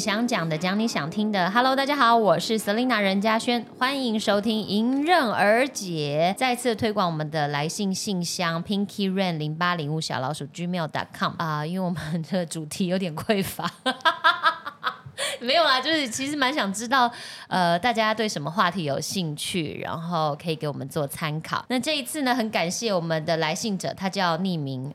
想讲的，讲你想听的。Hello，大家好，我是 Selina 任嘉轩，欢迎收听迎刃而解，再次推广我们的来信信箱 Pinky Rain 零八零五小老鼠 gmail.com 啊，因为我们的主题有点匮乏。没有啊，就是其实蛮想知道，呃，大家对什么话题有兴趣，然后可以给我们做参考。那这一次呢，很感谢我们的来信者，他叫匿名，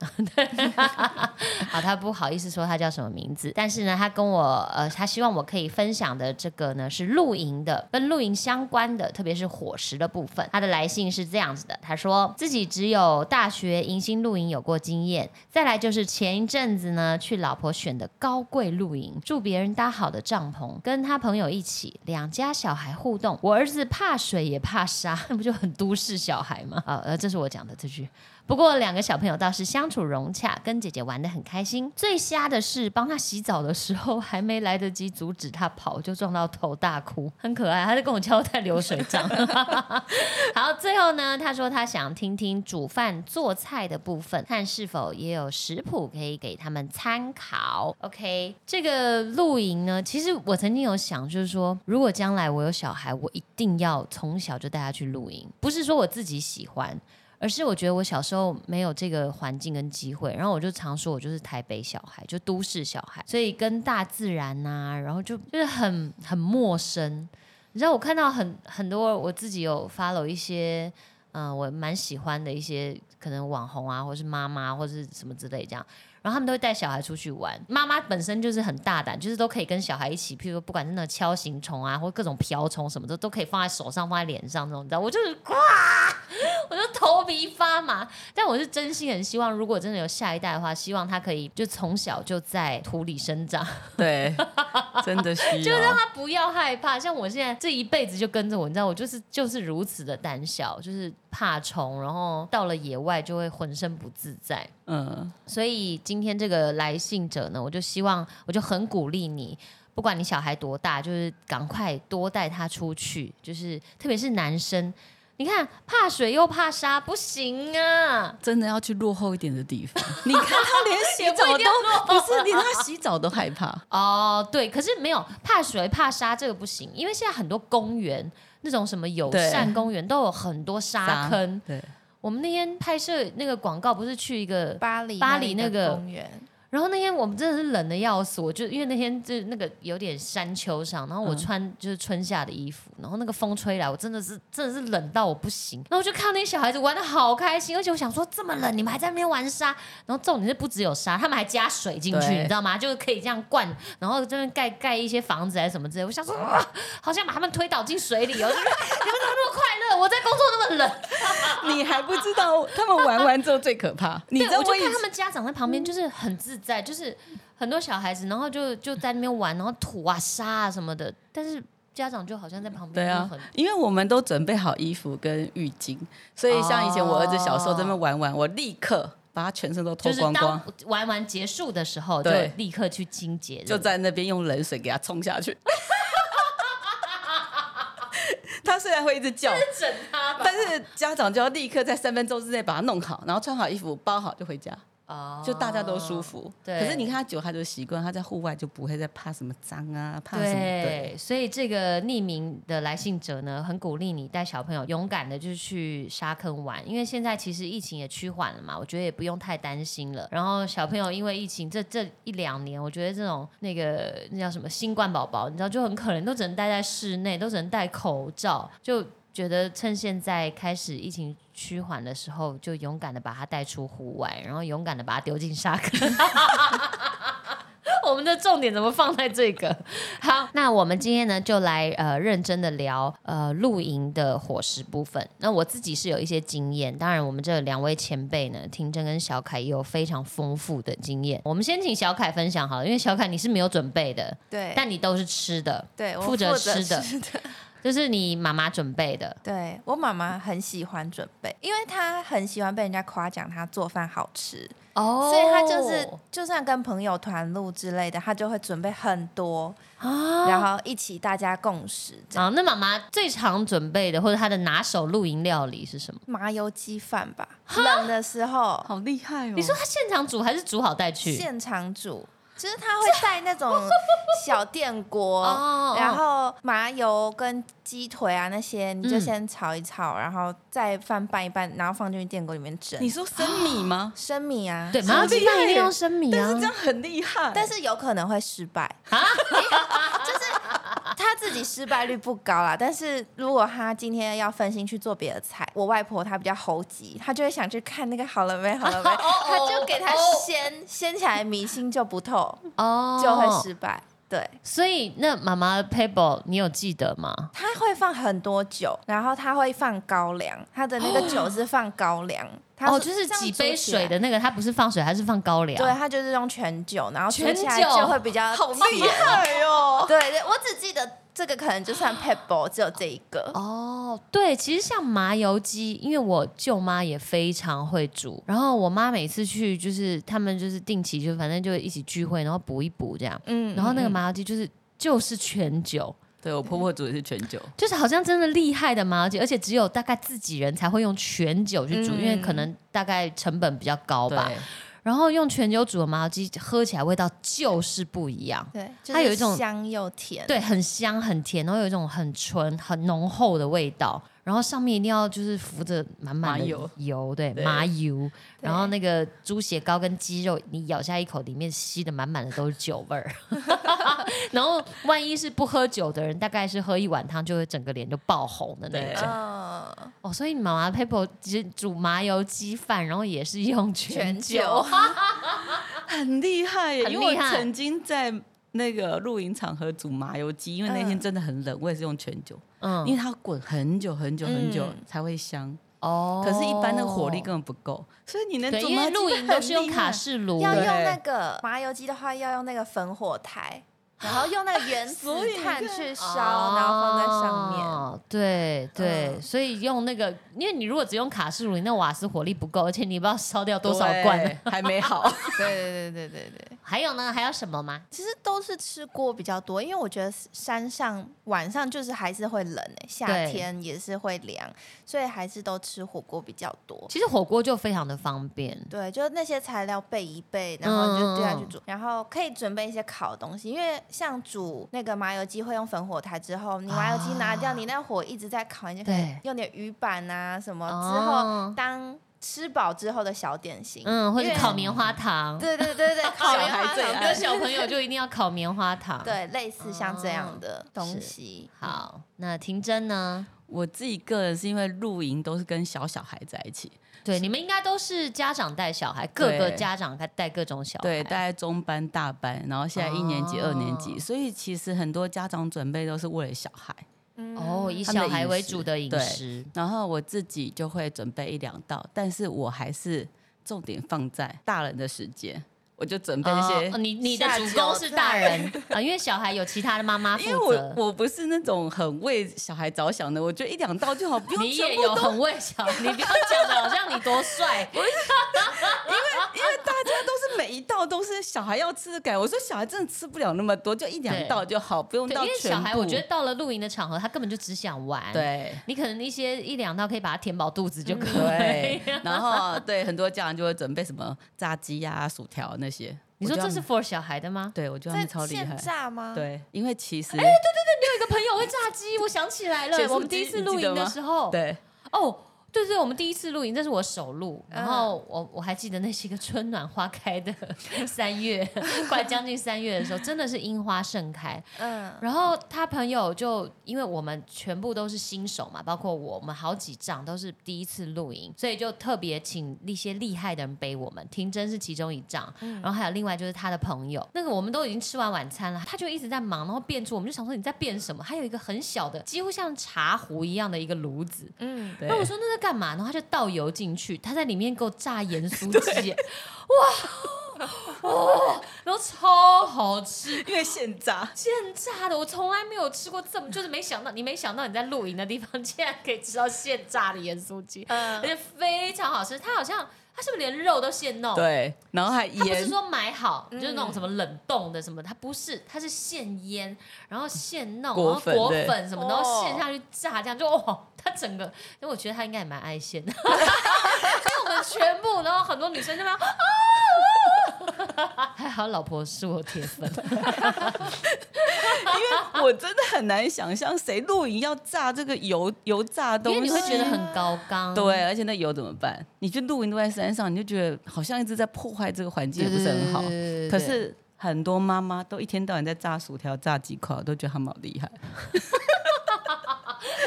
好，他不好意思说他叫什么名字，但是呢，他跟我，呃，他希望我可以分享的这个呢是露营的，跟露营相关的，特别是伙食的部分。他的来信是这样子的，他说自己只有大学迎新露营有过经验，再来就是前一阵子呢去老婆选的高贵露营，住别人搭好帐。帐篷跟他朋友一起，两家小孩互动。我儿子怕水也怕沙，那 不就很都市小孩吗？啊，呃，这是我讲的这句。不过两个小朋友倒是相处融洽，跟姐姐玩的很开心。最瞎的是帮他洗澡的时候，还没来得及阻止他跑，就撞到头大哭，很可爱。他就跟我交代流水账。好，最后呢，他说他想听听煮饭做菜的部分，看是否也有食谱可以给他们参考。OK，这个露营呢，其实我曾经有想，就是说，如果将来我有小孩，我一定要从小就带他去露营，不是说我自己喜欢。而是我觉得我小时候没有这个环境跟机会，然后我就常说我就是台北小孩，就都市小孩，所以跟大自然呐，然后就就是很很陌生。你知道我看到很很多我自己有 follow 一些，嗯，我蛮喜欢的一些可能网红啊，或是妈妈或者是什么之类这样。然后他们都会带小孩出去玩，妈妈本身就是很大胆，就是都可以跟小孩一起，譬如说不管是那锹形虫啊，或各种瓢虫什么的，都可以放在手上、放在脸上那种，你知道？我就是哇，我就头皮发麻。但我是真心很希望，如果真的有下一代的话，希望他可以就从小就在土里生长。对，真的需要，就让他不要害怕。像我现在这一辈子就跟着我，你知道，我就是就是如此的胆小，就是怕虫，然后到了野外就会浑身不自在。嗯，所以今天这个来信者呢，我就希望，我就很鼓励你，不管你小孩多大，就是赶快多带他出去，就是特别是男生，你看怕水又怕沙，不行啊，真的要去落后一点的地方。你看他连洗澡都不是，连他洗澡都害怕哦。对，可是没有怕水怕沙这个不行，因为现在很多公园那种什么友善公园都有很多沙坑。对。我们那天拍摄那个广告，不是去一个巴黎巴黎那个公园。然后那天我们真的是冷的要死，我就因为那天就那个有点山丘上，然后我穿就是春夏的衣服，然后那个风吹来，我真的是真的是冷到我不行。然后我就看那些小孩子玩的好开心，而且我想说这么冷，你们还在那边玩沙。然后重点是不只有沙，他们还加水进去，你知道吗？就是可以这样灌，然后这边盖盖一些房子还是什么之类。我想说，哇，好像把他们推倒进水里哦！你们怎么那么快乐？我在工作那么冷，你还不知道他们玩完之后最可怕。你我就看他们家长在旁边，就是很自在，就是。很多小孩子，然后就就在那边玩，然后土啊沙啊什么的，但是家长就好像在旁边。对啊，因为我们都准备好衣服跟浴巾，所以像以前我儿子小时候在那边玩玩，我立刻把他全身都脱光光。玩完结束的时候，就立刻去清洁，就在那边用冷水给他冲下去。他虽然会一直叫，整他，但是家长就要立刻在三分钟之内把他弄好，然后穿好衣服包好就回家。哦，就大家都舒服。对。可是你看他久，他就习惯，他在户外就不会再怕什么脏啊，怕什么。对。所以这个匿名的来信者呢，很鼓励你带小朋友勇敢的，就是去沙坑玩。因为现在其实疫情也趋缓了嘛，我觉得也不用太担心了。然后小朋友因为疫情这这一两年，我觉得这种那个那叫什么新冠宝宝，你知道就很可能都只能待在室内，都只能戴口罩，就。觉得趁现在开始疫情趋缓的时候，就勇敢的把它带出户外，然后勇敢的把它丢进沙坑。我们的重点怎么放在这个？好，那我们今天呢，就来呃认真的聊呃露营的伙食部分。那我自己是有一些经验，当然我们这两位前辈呢，听真跟小凯也有非常丰富的经验。我们先请小凯分享好了，因为小凯你是没有准备的，对，但你都是吃的，对，负责吃的。就是你妈妈准备的，对我妈妈很喜欢准备，因为她很喜欢被人家夸奖她做饭好吃哦，所以她就是就算跟朋友团录之类的，她就会准备很多啊，然后一起大家共食。啊，那妈妈最常准备的或者她的拿手露营料理是什么？麻油鸡饭吧，冷的时候好厉害哦！你说她现场煮还是煮好带去？现场煮。就是他会带那种 小电锅，然后麻油跟鸡腿啊那些，你就先炒一炒，然后再饭拌一拌，然后放进去电锅里面蒸。你说生米吗？生米啊，对，麻油鸡饭一定要生米啊，但是这样很厉害，但是有可能会失败 他自己失败率不高啦。但是如果他今天要分心去做别的菜，我外婆她比较猴急，她就会想去看那个好了没，好了没，她就给他掀掀起来，迷心就不透。哦，就会失败。对，所以那妈妈的 table 你有记得吗？她会放很多酒，然后她会放高粱，她的那个 酒是放高粱。哦，就是几杯水的那个，它不是放水，它是放高粱？对，它就是用全酒，然后全起来就会比较 好厉害哦。对对，我只记得。这个可能就算 pebble，只有这一个哦。对，其实像麻油鸡，因为我舅妈也非常会煮，然后我妈每次去就是他们就是定期就反正就一起聚会，然后补一补这样。嗯，然后那个麻油鸡就是就是全酒。对我婆婆煮的是全酒，就是好像真的厉害的麻油鸡，而且只有大概自己人才会用全酒去煮，因为可能大概成本比较高吧。然后用全酒煮的麻油鸡，喝起来味道就是不一样。对，它有一种香又甜，对，很香很甜，然后有一种很纯很浓厚的味道。然后上面一定要就是浮着满满的油，对，麻油。然后那个猪血糕跟鸡肉，你咬下一口，里面吸的满满的都是酒味儿。然后万一是不喝酒的人，大概是喝一碗汤就会整个脸就爆红的那种。哦，所以妈妈 Pepper 其实煮麻油鸡饭，然后也是用全酒，很厉害，因为我曾经在。那个露营场合煮麻油鸡，因为那天真的很冷，我也是用全酒，嗯，因为它滚很久很久很久才会香。哦。可是，一般那个火力根本不够，所以你能煮麻油露营都是用卡式炉，要用那个麻油鸡的话，要用那个焚火台。然后用那个原子炭去烧，然后放在上面。哦对对，所以用那个，因为你如果只用卡式炉，你那瓦斯火力不够，而且你不知道烧掉多少罐，还没好。对对对对对对。还有呢？还有什么吗？其实都是吃锅比较多，因为我觉得山上晚上就是还是会冷诶，夏天也是会凉，所以还是都吃火锅比较多。其实火锅就非常的方便。对，就那些材料备一备，然后就丢下去煮，然后可以准备一些烤的东西，因为。像煮那个麻油鸡会用粉火台之后，你麻油鸡拿掉，你那火一直在烤，你就可以用点鱼板啊什么之后当吃饱之后的小点心，嗯，或者烤棉花糖，对对对对，烤棉花糖，跟小朋友就一定要烤棉花糖，对，类似像这样的东西。好，那婷真呢？我自己个人是因为露营都是跟小小孩在一起。对，你们应该都是家长带小孩，各个家长带各种小孩。对，带中班、大班，然后现在一年级、二年级，所以其实很多家长准备都是为了小孩。哦，以小孩为主的饮食。然后我自己就会准备一两道，但是我还是重点放在大人的时间。我就准备一些，你你的主攻是大人啊，因为小孩有其他的妈妈负责。因为我我不是那种很为小孩着想的，我觉得一两道就好，不用你也有很为小，你不要讲的好像你多帅。因为因为大家都是每一道都是小孩要吃的感，我说小孩真的吃不了那么多，就一两道就好，不用到因为小孩我觉得到了露营的场合，他根本就只想玩。对，你可能一些一两道可以把它填饱肚子就可以。然后对很多家长就会准备什么炸鸡呀、薯条那些。你说这是 for 小孩的吗？对，我觉得超厉害。炸吗？对，因为其实哎，对对对，你有一个朋友会炸鸡，我想起来了，我们第一次露营的时候，对，哦。对对，我们第一次露营，这是我首露，然后我我还记得那是一个春暖花开的三月，快将近三月的时候，真的是樱花盛开。嗯，然后他朋友就因为我们全部都是新手嘛，包括我们好几仗都是第一次露营，所以就特别请一些厉害的人背我们。婷真是其中一仗，然后还有另外就是他的朋友，那个我们都已经吃完晚餐了，他就一直在忙，然后变出，我们就想说你在变什么？还有一个很小的，几乎像茶壶一样的一个炉子。嗯，那我说那个。干嘛？然后他就倒油进去，他在里面给我炸盐 酥鸡，哇哦，然后超好吃，因为现炸现炸的，我从来没有吃过这么，就是没想到你没想到你在露营的地方竟然可以吃到现炸的盐酥鸡，而且非常好吃，它好像。他是不是连肉都现弄？对，然后还腌。他不是说买好，就是那种什么冷冻的什么，他不是，他是现腌，然后现弄，然后裹粉什么，然后现下去炸，这样就哦，他整个，因为我觉得他应该也蛮爱现的，因为我们全部，然后很多女生就那样啊。还好老婆是我铁粉，因为我真的很难想象谁露营要炸这个油油炸东西，因为你会觉得很高刚。对，而且那油怎么办？你去露营都在山上，你就觉得好像一直在破坏这个环境，也不是很好。可是很多妈妈都一天到晚在炸薯条、炸鸡块，都觉得他们好厉害。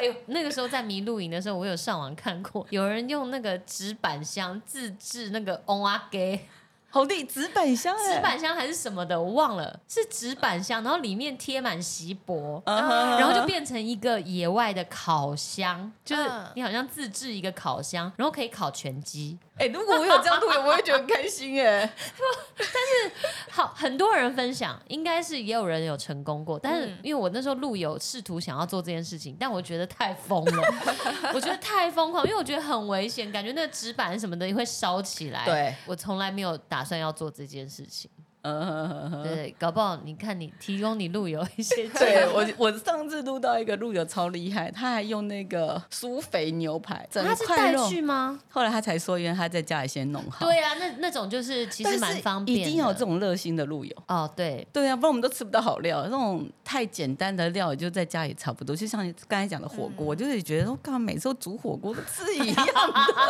哎，那个时候在迷露营的时候，我有上网看过，有人用那个纸板箱自制那个 on 阿给。好地纸板箱，纸板箱还是什么的，我忘了，是纸板箱，然后里面贴满锡箔，然后就变成一个野外的烤箱，就是你好像自制一个烤箱，然后可以烤全鸡。哎，如果我有这样录，我会觉得很开心哎。但是好，很多人分享，应该是也有人有成功过。但是因为我那时候路有试图想要做这件事情，但我觉得太疯了，我觉得太疯狂，因为我觉得很危险，感觉那个纸板什么的也会烧起来。对，我从来没有打算要做这件事情。嗯，对，搞不好你看你提供你路由一些，对我我上次录到一个路由超厉害，他还用那个苏肥牛排，他是带去吗？后来他才说，因为他在家里先弄好。对啊，那那种就是其实蛮方便，一定要有这种热心的路由哦。对对啊，不然我们都吃不到好料，那种太简单的料就在家里差不多。就像刚才讲的火锅，就是觉得我干嘛每次都煮火锅都吃一样的。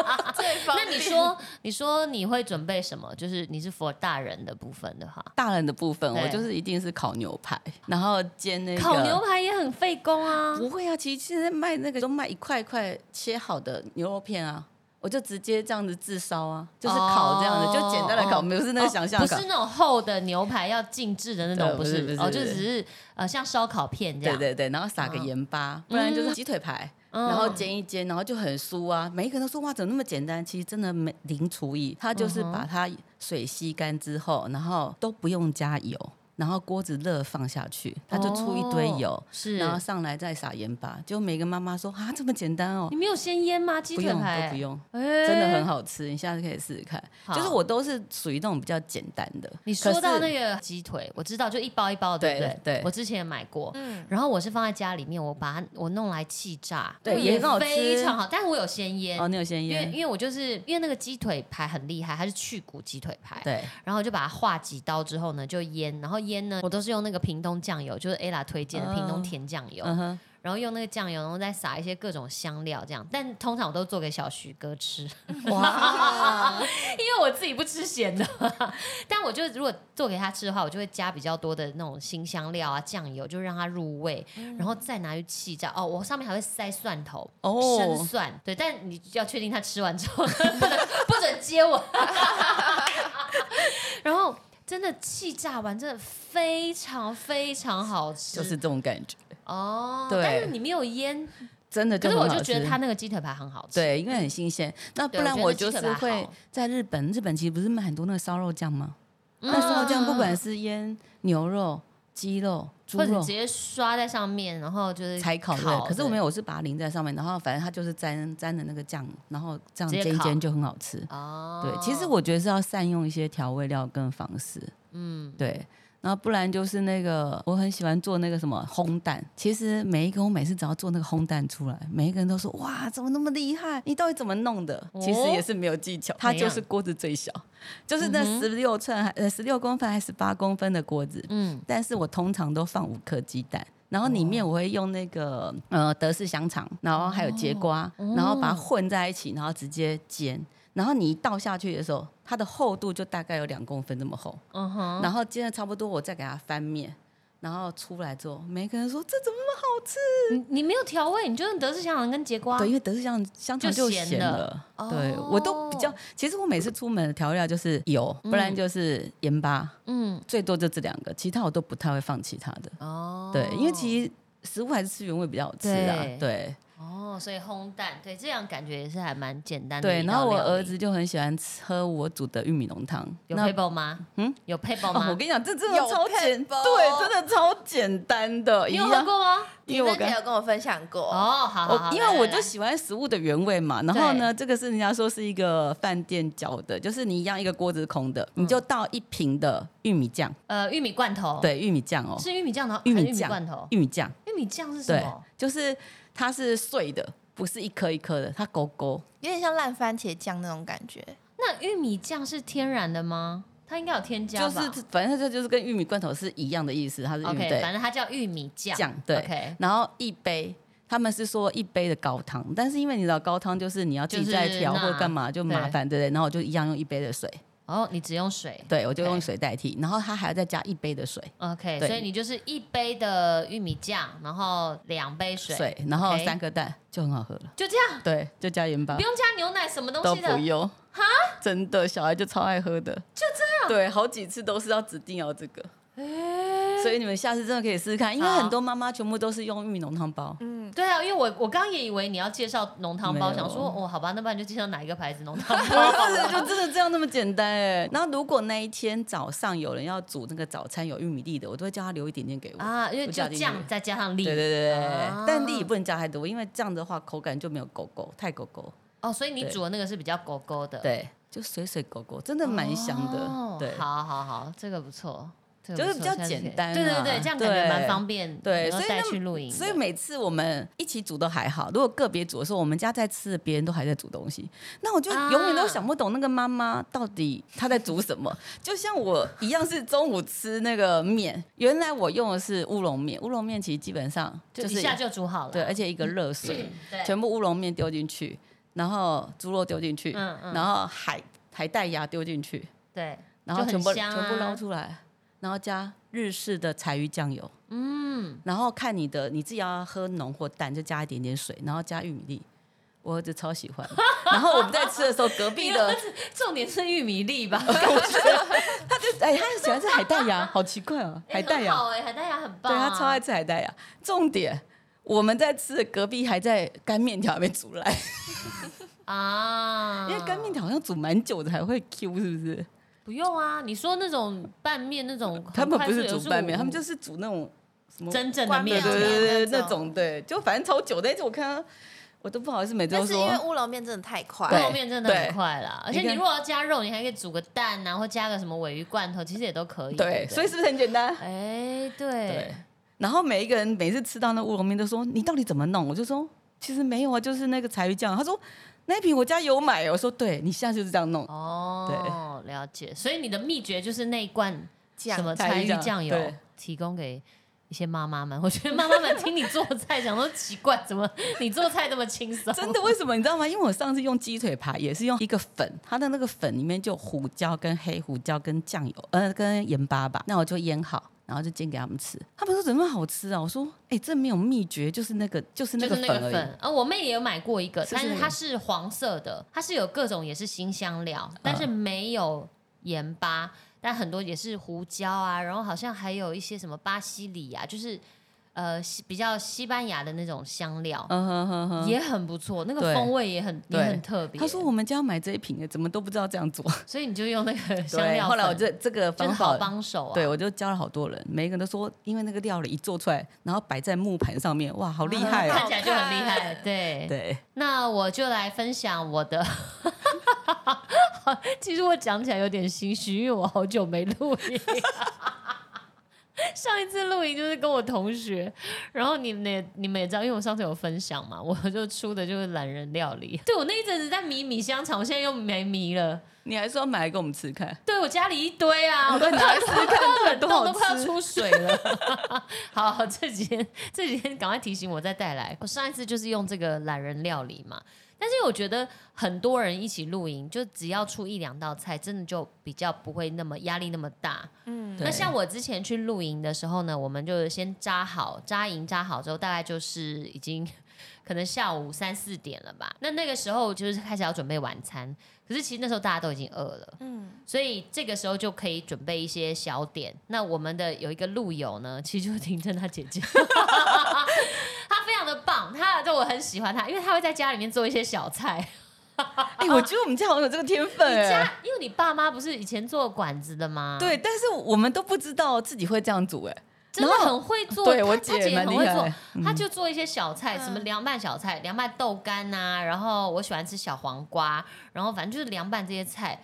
那你说你说你会准备什么？就是你是 for 大人的部分。大人的部分，我就是一定是烤牛排，然后煎那个烤牛排也很费工啊。不会啊，其实现在卖那个都卖一块块切好的牛肉片啊，我就直接这样子自烧啊，就是烤这样的，就简单的烤，不是那个想象，不是那种厚的牛排要静置的那种，不是不是哦，就只是呃像烧烤片这样，对对对，然后撒个盐巴，不然就是鸡腿排。然后煎一煎，然后就很酥啊！每一个人都说哇，怎么那么简单？其实真的没零厨艺，他就是把它水吸干之后，然后都不用加油。然后锅子热放下去，它就出一堆油，是，然后上来再撒盐巴。就每个妈妈说啊，这么简单哦，你没有先腌吗？鸡腿排都不用，真的很好吃，你下次可以试试看。就是我都是属于那种比较简单的。你说到那个鸡腿，我知道，就一包一包的，对不对？对，我之前也买过，嗯，然后我是放在家里面，我把它我弄来气炸，对，也很好吃，非常好。但是我有先腌，哦，你有先腌，因为因为我就是因为那个鸡腿排很厉害，它是去骨鸡腿排，对，然后就把它划几刀之后呢，就腌，然后腌呢，我都是用那。那个屏东酱油就是 ella 推荐的屏东甜酱油，然后用那个酱油，然后再撒一些各种香料，这样。但通常我都做给小徐哥吃，哇！因为我自己不吃咸的，但我就如果做给他吃的话，我就会加比较多的那种新香料啊，酱油就让它入味，然后再拿去气炸。哦，我上面还会塞蒜头，生蒜。对，但你要确定他吃完之后 不能不准接我。真的气炸完，真的非常非常好吃，就是这种感觉哦。对，但是你没有腌，真的。可是我就觉得他那个鸡腿排很好吃，对，因为很新鲜。那不然我就是会在日本，日本其实不是卖很多那个烧肉酱吗？那烧肉酱不管是腌牛肉。鸡肉、猪肉直接刷在上面，然后就是才烤的。可是我没有，我是把它淋在上面，然后反正它就是沾沾的那个酱，然后这样煎一煎就很好吃。哦，对，其实我觉得是要善用一些调味料跟方式。嗯，对。然后不然就是那个，我很喜欢做那个什么烘蛋。其实每一个我每次只要做那个烘蛋出来，每一个人都说哇，怎么那么厉害？你到底怎么弄的？其实也是没有技巧，它就是锅子最小，就是那十六寸还呃十六公分还是八公分的锅子。嗯，但是我通常都放五颗鸡蛋，然后里面我会用那个呃德式香肠，然后还有节瓜，然后把它混在一起，然后直接煎。然后你一倒下去的时候，它的厚度就大概有两公分那么厚。嗯哼。然后煎的差不多，我再给它翻面，然后出来之后，每个人说这怎么那么好吃？你你没有调味，你就用德式香肠跟节瓜。对，因为德式香香肠就咸了。对，我都比较，其实我每次出门的调料就是油，不然就是盐巴。嗯。最多就这两个，其他我都不太会放其他的。哦。对，因为其实食物还是吃原味比较好吃啊。对。哦，所以烘蛋，对，这样感觉也是还蛮简单的。对，然后我儿子就很喜欢喝我煮的玉米浓汤。有配包吗？嗯，有配包吗？我跟你讲，这真的超简，对，真的超简单的。你有喝过吗？因为我跟有跟我分享过哦，好好，因为我就喜欢食物的原味嘛。然后呢，这个是人家说是一个饭店教的，就是你一样一个锅子空的，你就倒一瓶的玉米酱，呃，玉米罐头，对，玉米酱哦，是玉米酱的玉米酱罐头，玉米酱，玉米酱是什么？就是它是碎的，不是一颗一颗的，它勾勾，有点像烂番茄酱那种感觉。那玉米酱是天然的吗？它应该有添加就是反正这就是跟玉米罐头是一样的意思，它是玉米，反正它叫玉米酱。酱对，然后一杯，他们是说一杯的高汤，但是因为你知道高汤就是你要自己再调或干嘛就麻烦，对不对？然后我就一样用一杯的水。哦，你只用水，对我就用水代替，然后他还要再加一杯的水。OK，所以你就是一杯的玉米酱，然后两杯水，水，然后三个蛋就很好喝了。就这样？对，就加盐巴，不用加牛奶，什么东西都不用。哈？真的，小孩就超爱喝的。就这样？对，好几次都是要指定要这个。所以你们下次真的可以试试看，因为很多妈妈全部都是用玉米浓汤包。嗯，对啊，因为我我刚也以为你要介绍浓汤包，想说哦，好吧，那不然就介绍哪一个牌子浓汤包？就真的这样那么简单哎。然后如果那一天早上有人要煮那个早餐有玉米粒的，我都会叫他留一点点给我啊，因为就酱再加上粒。对对对对，但粒也不能加太多，因为这样的话口感就没有狗狗太狗狗。哦，所以你煮的那个是比较狗狗的。对，就水水狗狗，真的蛮香的。对，好好好，这个不错。就是比较简单，对对对，这样感觉蛮方便，对，所以带去露营。所以每次我们一起煮都还好，如果个别煮的时候，我们家在吃，别人都还在煮东西，那我就永远都想不懂那个妈妈到底她在煮什么。就像我一样是中午吃那个面，原来我用的是乌龙面，乌龙面其实基本上就是一下就煮好了，对，而且一个热水，全部乌龙面丢进去，然后猪肉丢进去，嗯嗯，然后海海带芽丢进去，对，然后全部全部捞出来。然后加日式的柴鱼酱油，嗯，然后看你的你自己要喝浓或淡，就加一点点水，然后加玉米粒，我儿子超喜欢。然后我们在吃的时候，隔壁的重点是玉米粒吧？他就哎，他喜欢吃海带芽，好奇怪哦，海带芽，好哎，海带芽很棒，对他超爱吃海带芽。重点我们在吃的隔壁还在干面条还没煮来 啊，因为干面条好像煮蛮久的才会 Q，是不是？不用啊，你说那种拌面那种，他们不是煮拌面，他们就是煮那种什么真正的面对对对，那种对，就反正超久的。我看我都不好意思每周说，因为乌龙面真的太快，乌龙面真的很快啦。而且你如果要加肉，你还可以煮个蛋啊，或加个什么尾鱼罐头，其实也都可以。对，所以是不是很简单？哎，对。然后每一个人每次吃到那乌龙面都说：“你到底怎么弄？”我就说：“其实没有啊，就是那个柴鱼酱。”他说。那瓶我家有买，我说对你现在就是这样弄哦，对，了解。所以你的秘诀就是那一罐什么柴鱼酱油，提供给一些妈妈们。我觉得妈妈们听你做菜，想说奇怪，怎么你做菜这么轻松？真的？为什么你知道吗？因为我上次用鸡腿排也是用一个粉，它的那个粉里面就胡椒跟黑胡椒跟酱油，呃，跟盐巴吧。那我就腌好。然后就煎给他们吃，他们说怎么好吃啊？我说，哎，这没有秘诀，就是那个，就是那个粉。啊，我妹也有买过一个，但是它是黄色的，它是有各种也是新香料，但是没有盐巴，但很多也是胡椒啊，然后好像还有一些什么巴西里啊，就是。呃，比较西班牙的那种香料，嗯哼哼哼也很不错，那个风味也很也很特别。他说我们家要买这一瓶的，怎么都不知道这样做，所以你就用那个香料。后来我这这个方法帮手，啊对我就教了好多人，每一个人都说，因为那个料理一做出来，然后摆在木盘上面，哇，好厉害啊！看起来就很厉害。对对，那我就来分享我的。其实我讲起来有点心虚，因为我好久没录音。上一次露营就是跟我同学，然后你们也你们也知道，因为我上次有分享嘛，我就出的就是懒人料理。对我那一阵子在迷米香肠，我现在又没迷了。你还说买来给我们吃看？对我家里一堆啊，我都拿来吃看，冷冻都快要出水了。好，这几天这几天赶快提醒我再带来。我上一次就是用这个懒人料理嘛。但是我觉得很多人一起露营，就只要出一两道菜，真的就比较不会那么压力那么大。嗯，那像我之前去露营的时候呢，我们就先扎好扎营扎好之后，大概就是已经 可能下午三四点了吧。那那个时候就是开始要准备晚餐，可是其实那时候大家都已经饿了。嗯，所以这个时候就可以准备一些小点。那我们的有一个路友呢，其实就是婷婷她姐姐。他就我很喜欢他，因为他会在家里面做一些小菜。哎，我觉得我们家好像有这个天分。你家因为你爸妈不是以前做馆子的吗？对，但是我们都不知道自己会这样煮，哎，真的很会做。对我姐很会做，他就做一些小菜，什么凉拌小菜、凉拌豆干呐，然后我喜欢吃小黄瓜，然后反正就是凉拌这些菜，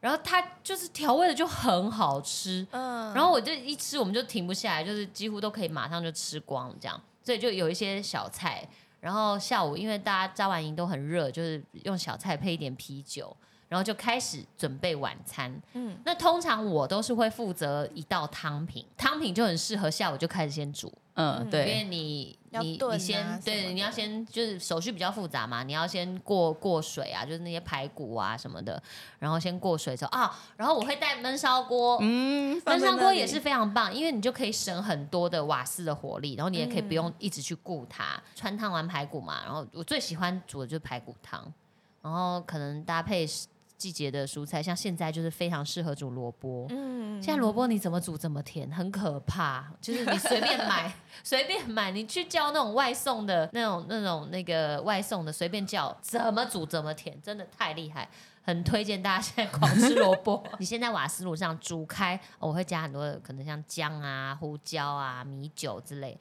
然后他就是调味的就很好吃。嗯，然后我就一吃我们就停不下来，就是几乎都可以马上就吃光这样。所以就有一些小菜，然后下午因为大家扎完营都很热，就是用小菜配一点啤酒，然后就开始准备晚餐。嗯，那通常我都是会负责一道汤品，汤品就很适合下午就开始先煮。嗯，对，因为你你你先对，你要先就是手续比较复杂嘛，你要先过过水啊，就是那些排骨啊什么的，然后先过水之后啊，然后我会带焖烧锅，嗯，焖烧锅也是非常棒，因为你就可以省很多的瓦斯的火力，然后你也可以不用一直去顾它。穿烫完排骨嘛，然后我最喜欢煮的就是排骨汤，然后可能搭配。季节的蔬菜，像现在就是非常适合煮萝卜。嗯，现在萝卜你怎么煮怎么甜，很可怕。就是你随便买，随便买，你去叫那种外送的那种、那种那个外送的，随便叫，怎么煮怎么甜，真的太厉害。很推荐大家现在狂吃萝卜。你先在瓦斯炉上煮开，我会加很多可能像姜啊、胡椒啊、米酒之类。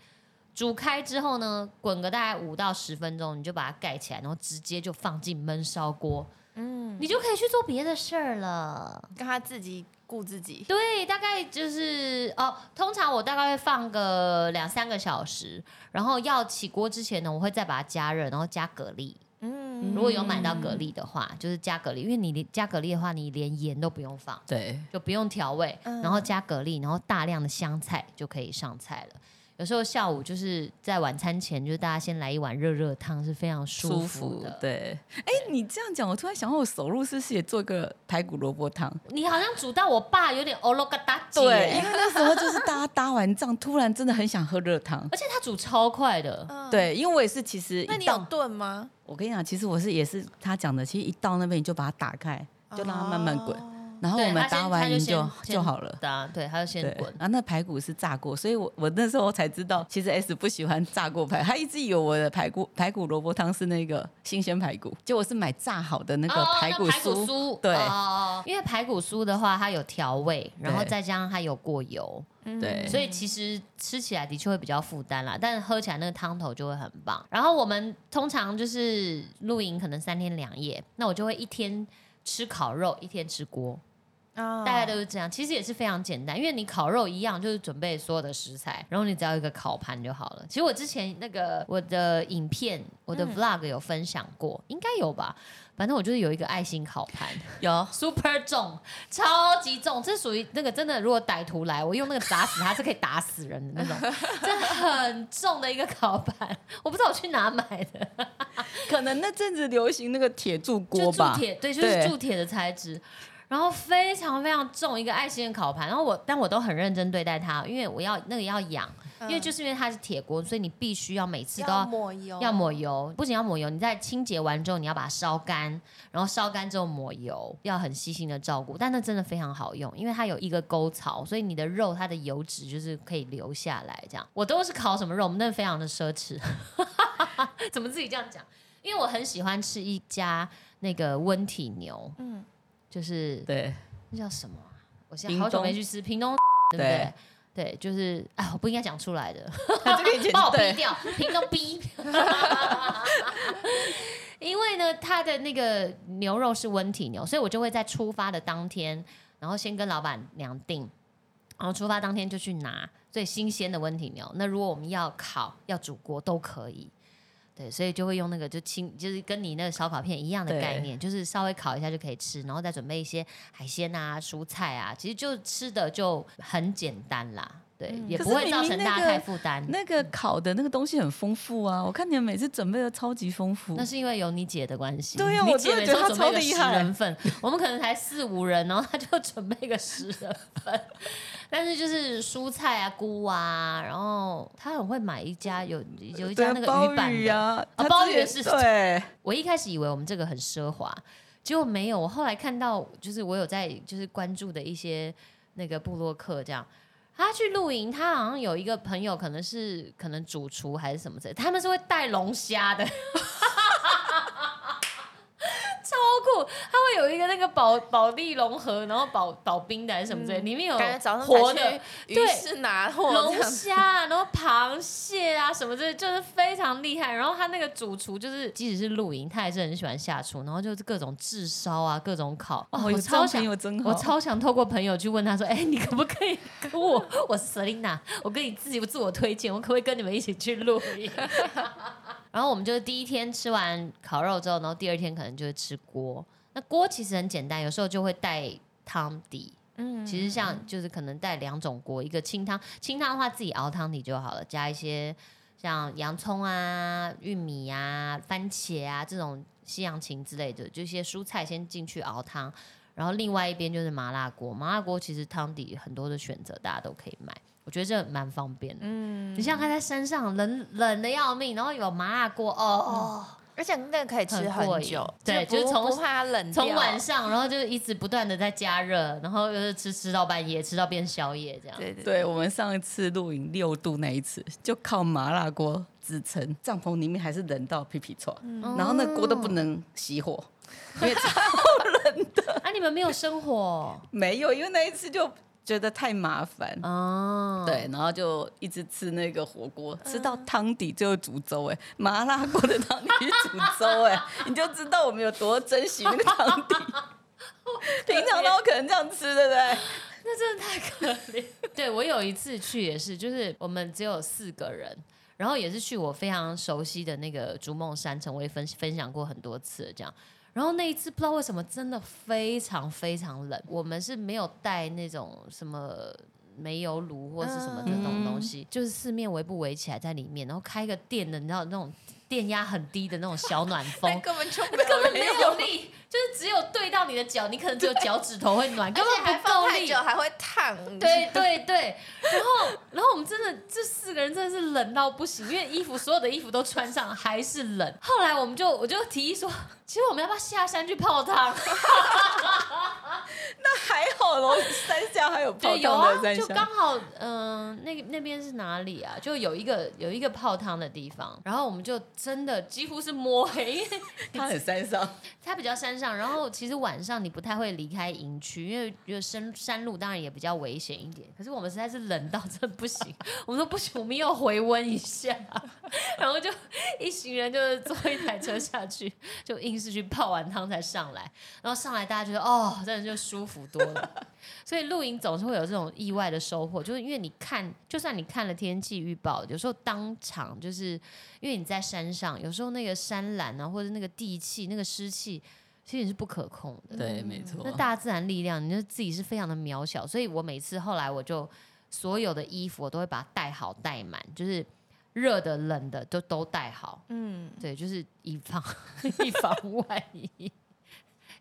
煮开之后呢，滚个大概五到十分钟，你就把它盖起来，然后直接就放进焖烧锅。嗯，你就可以去做别的事儿了，让他自己顾自己。对，大概就是哦，通常我大概会放个两三个小时，然后要起锅之前呢，我会再把它加热，然后加蛤蜊。嗯，如果有买到蛤蜊的话，就是加蛤蜊，因为你加蛤蜊的话，你连盐都不用放，对，就不用调味，然后加蛤蜊，然后大量的香菜就可以上菜了。有时候下午就是在晚餐前，就是大家先来一碗热热汤，是非常舒服的。对，哎，你这样讲，我突然想到，我手入是不是也做个排骨萝卜汤？你好像煮到我爸有点哦咯嘎哒。对，因为那时候就是大家搭完仗，突然真的很想喝热汤，而且他煮超快的。对，因为我也是，其实那你有炖吗？我跟你讲，其实我是也是他讲的，其实一到那边你就把它打开，就让它慢慢滚。然后我们搭完就就好了，搭对，他就先滚。然后那排骨是炸过，所以我我那时候才知道，其实 S 不喜欢炸过排，他一直以为我的排骨排骨萝卜汤是那个新鲜排骨，就我是买炸好的那个排骨酥。对，因为排骨酥的话，它有调味，然后再加上它有过油，对，所以其实吃起来的确会比较负担啦，但是喝起来那个汤头就会很棒。然后我们通常就是露营，可能三天两夜，那我就会一天。吃烤肉一天吃锅，大概都是这样。其实也是非常简单，因为你烤肉一样，就是准备所有的食材，然后你只要一个烤盘就好了。其实我之前那个我的影片，我的 vlog 有分享过，应该有吧。反正我就是有一个爱心烤盘，有 super 重，超级重，这属于那个真的，如果歹徒来，我用那个砸死他是可以打死人的那种，真的很重的一个烤盘，我不知道我去哪买的，可能那阵子流行那个铁铸 锅吧，铸铁，对，就是铸铁的材质。然后非常非常重一个爱心的烤盘，然后我但我都很认真对待它，因为我要那个要养，因为就是因为它是铁锅，所以你必须要每次都要抹油，要抹油，不仅要抹油，你在清洁完之后你要把它烧干，然后烧干之后抹油，要很细心的照顾。但那真的非常好用，因为它有一个沟槽，所以你的肉它的油脂就是可以留下来。这样我都是烤什么肉，我们那非常的奢侈，怎么自己这样讲？因为我很喜欢吃一家那个温体牛，嗯。就是对，那叫什么？我现在好久没去吃屏东，对不对？对，就是哎，我不应该讲出来的，帮 我逼掉，屏东逼。因为呢，他的那个牛肉是温体牛，所以我就会在出发的当天，然后先跟老板娘订，然后出发当天就去拿最新鲜的温体牛。那如果我们要烤、要煮锅都可以。对，所以就会用那个就清，就是跟你那个烧烤片一样的概念，就是稍微烤一下就可以吃，然后再准备一些海鲜啊、蔬菜啊，其实就吃的就很简单啦。对，也不会造成大家太负担。那个烤的那个东西很丰富啊，我看你们每次准备的超级丰富。那是因为有你姐的关系。对呀，我姐每次准备个十人份，我们可能才四五人，然后他就准备个十人份。但是就是蔬菜啊、菇啊，然后他很会买一家有有一家那个鱼板的啊，鲍鱼是。对，我一开始以为我们这个很奢华，结果没有。我后来看到，就是我有在就是关注的一些那个布洛克这样，他去露营，他好像有一个朋友，可能是可能主厨还是什么的，他们是会带龙虾的。超酷！它会有一个那个保保利融合，然后保保冰的还是什么之类，里面有活的，对，是拿货龙虾，然后螃蟹啊什么之类，就是非常厉害。然后他那个主厨就是，即使是露营，他还是很喜欢下厨，然后就是各种炙烧啊，各种烤。哦，我超想，我超想透过朋友去问他说：“哎，你可不可以跟我？我是 Selina，我跟你自己自我推荐，我可不可以跟你们一起去露营？” 然后我们就是第一天吃完烤肉之后，然后第二天可能就会吃锅。那锅其实很简单，有时候就会带汤底。嗯，其实像就是可能带两种锅，一个清汤，清汤的话自己熬汤底就好了，加一些像洋葱啊、玉米啊、番茄啊这种西洋芹之类的，就一些蔬菜先进去熬汤。然后另外一边就是麻辣锅，麻辣锅其实汤底很多的选择，大家都可以买，我觉得这蛮方便的。嗯，你像他在山上，冷冷的要命，然后有麻辣锅哦，而且那个可以吃很久，对，就是从不怕冷，从晚上，然后就一直不断的在加热，然后又是吃吃到半夜，吃到变宵夜这样。对对，对我们上一次露营六度那一次，就靠麻辣锅支撑，帐篷里面还是冷到屁屁臭，然后那锅都不能熄火。因为 超冷的啊！你们没有生火？没有，因为那一次就觉得太麻烦哦。对，然后就一直吃那个火锅，吃到汤底最后煮粥哎，麻辣锅的汤底煮粥哎，你就知道我们有多珍惜那个汤底。平常都可能这样吃，对不对？那真的太可怜。对我有一次去也是，就是我们只有四个人。然后也是去我非常熟悉的那个逐梦山城，我也分分享过很多次这样。然后那一次不知道为什么真的非常非常冷，我们是没有带那种什么煤油炉或是什么这种东西，就是四面围不围起来在里面，然后开个电的，你知道那种。电压很低的那种小暖风，根本就 根本没有力，就是只有对到你的脚，你可能只有脚趾头会暖，根本不够力，还会烫。对对对，然后然后我们真的这四个人真的是冷到不行，因为衣服所有的衣服都穿上还是冷。后来我们就我就提议说，其实我们要不要下山去泡汤？那还好咯，山下还有泡汤的就刚好嗯，那那边是哪里啊？就有一个有一个泡汤的地方，然后我们就。真的几乎是摸黑，因为它很山上，它比较山上。然后其实晚上你不太会离开营区，因为觉得山山路当然也比较危险一点。可是我们实在是冷到真不行，我们说不行，我们要回温一下。然后就一行人就是坐一台车下去，就硬是去泡完汤才上来。然后上来大家觉得哦，真的就舒服多了。所以露营总是会有这种意外的收获，就是因为你看，就算你看了天气预报，有时候当场就是因为你在山上，有时候那个山岚啊，或者那个地气、那个湿气，其实你是不可控的。对，没错。那大自然力量，你就自己是非常的渺小。所以我每次后来我就所有的衣服我都会把它带好带满，就是热的、冷的都都带好。嗯，对，就是以防 以防万一。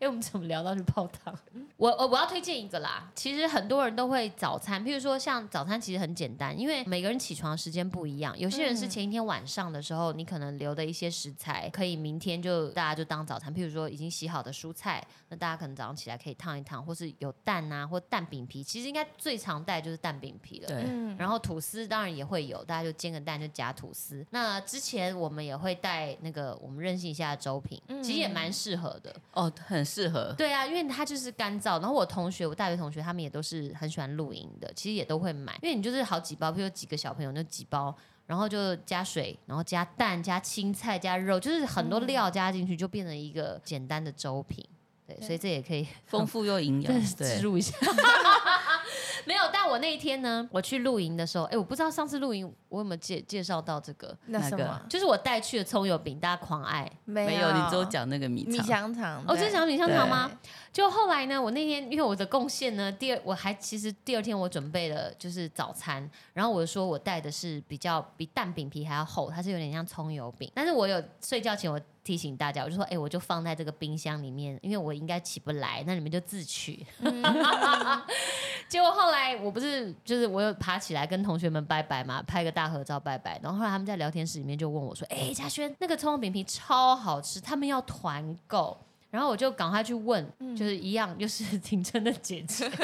哎，我们怎么聊到去泡汤？我我我要推荐一个啦。其实很多人都会早餐，譬如说像早餐，其实很简单，因为每个人起床时间不一样。有些人是前一天晚上的时候，你可能留的一些食材，可以明天就大家就当早餐。譬如说已经洗好的蔬菜，那大家可能早上起来可以烫一烫，或是有蛋啊，或蛋饼皮。其实应该最常带就是蛋饼皮了。对。然后吐司当然也会有，大家就煎个蛋就夹吐司。那之前我们也会带那个我们任性一下的粥品，其实也蛮适合的。哦，很。适合对啊，因为它就是干燥。然后我同学，我大学同学，他们也都是很喜欢露营的，其实也都会买。因为你就是好几包，比如几个小朋友就几包，然后就加水，然后加蛋、加青菜、加肉，就是很多料加进去，就变成一个简单的粥品。对，所以这也可以丰富又营养，植入一下。我那一天呢，我去露营的时候，哎，我不知道上次露营我有没有介介绍到这个那什么，就是我带去的葱油饼，大家狂爱。没有，你只有讲那个米米香肠。哦，就讲米香肠吗？就后来呢，我那天因为我的贡献呢，第二我还其实第二天我准备了就是早餐，然后我说我带的是比较比蛋饼皮还要厚，它是有点像葱油饼，但是我有睡觉前我。提醒大家，我就说，哎，我就放在这个冰箱里面，因为我应该起不来，那你们就自取。结果后来我不是，就是我又爬起来跟同学们拜拜嘛，拍个大合照拜拜。然后后来他们在聊天室里面就问我说，哎，嘉轩，那个葱油饼皮超好吃，他们要团购。然后我就赶快去问，就是一样，又是 挺真的姐姐，因为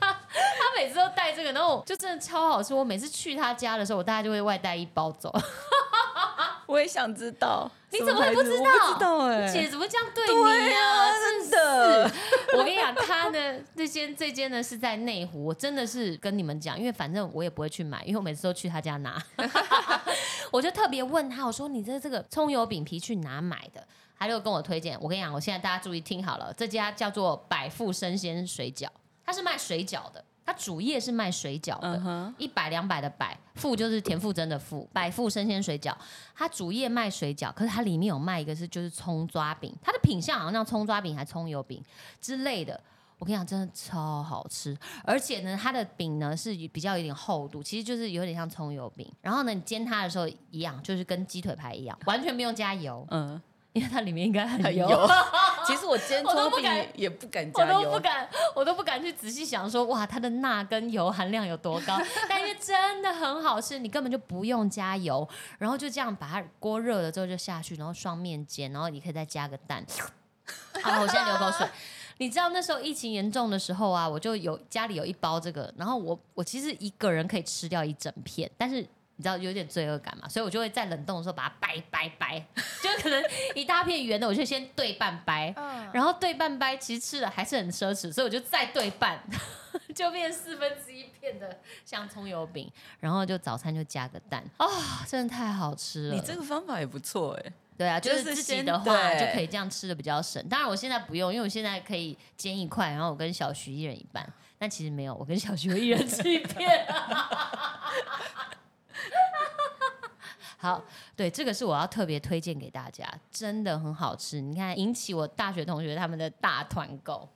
他他每次都带这个，然后就真的超好吃。我每次去她家的时候，我大概就会外带一包走。我也想知道，你怎么会不知道？不知道哎，姐怎么这样对你啊？真的，我跟你讲，他呢，这间这间呢是在内湖，我真的是跟你们讲，因为反正我也不会去买，因为我每次都去他家拿。我就特别问他，我说你这这个葱油饼皮去哪买的？他就跟我推荐。我跟你讲，我现在大家注意听好了，这家叫做百富生鲜水饺，它是卖水饺的。它主业是卖水饺的，一百两百的百富就是田馥甄的富，百富生鲜水饺。它主业卖水饺，可是它里面有卖一个是就是葱抓饼，它的品相好像像葱抓饼还葱油饼之类的。我跟你讲，真的超好吃，而且呢，它的饼呢是比较有点厚度，其实就是有点像葱油饼。然后呢，你煎它的时候一样，就是跟鸡腿排一样，完全不用加油。嗯。因为它里面应该很油，其实我煎葱饼也不敢加油，我都不敢，我都不敢去仔细想说，哇，它的钠跟油含量有多高？但因为真的很好吃，你根本就不用加油，然后就这样把它锅热了之后就下去，然后双面煎，然后你可以再加个蛋。好，我现在流口水。你知道那时候疫情严重的时候啊，我就有家里有一包这个，然后我我其实一个人可以吃掉一整片，但是。你知道有点罪恶感嘛？所以我就会在冷冻的时候把它掰掰掰，就可能一大片圆的，我就先对半掰，然后对半掰，其实吃的还是很奢侈，所以我就再对半，就变四分之一片的像葱油饼，然后就早餐就加个蛋，啊，真的太好吃了！你这个方法也不错哎。对啊，就是自己的话就可以这样吃的比较省。当然我现在不用，因为我现在可以煎一块，然后我跟小徐一人一半。但其实没有，我跟小徐一人吃一片。好，对，这个是我要特别推荐给大家，真的很好吃。你看，引起我大学同学他们的大团购。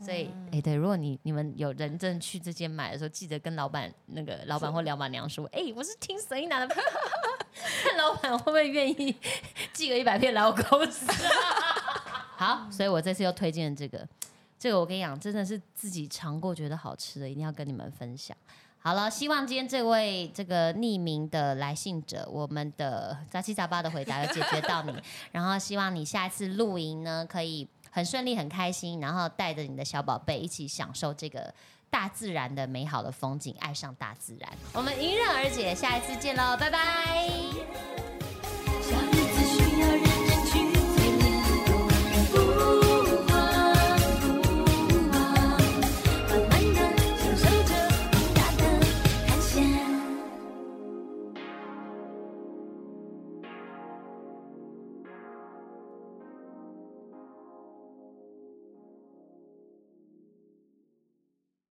所以，哎，对，如果你你们有人真去这间买的时候，记得跟老板那个老板或老板娘说，哎，我是听声音男的，看老板会不会愿意寄个一百片来我公司。好，所以我这次又推荐这个，这个我跟你讲，真的是自己尝过觉得好吃的，一定要跟你们分享。好了，希望今天这位这个匿名的来信者，我们的杂七杂八的回答有解决到你，然后希望你下一次露营呢可以很顺利、很开心，然后带着你的小宝贝一起享受这个大自然的美好的风景，爱上大自然。我们迎刃而解，下一次见喽，拜拜。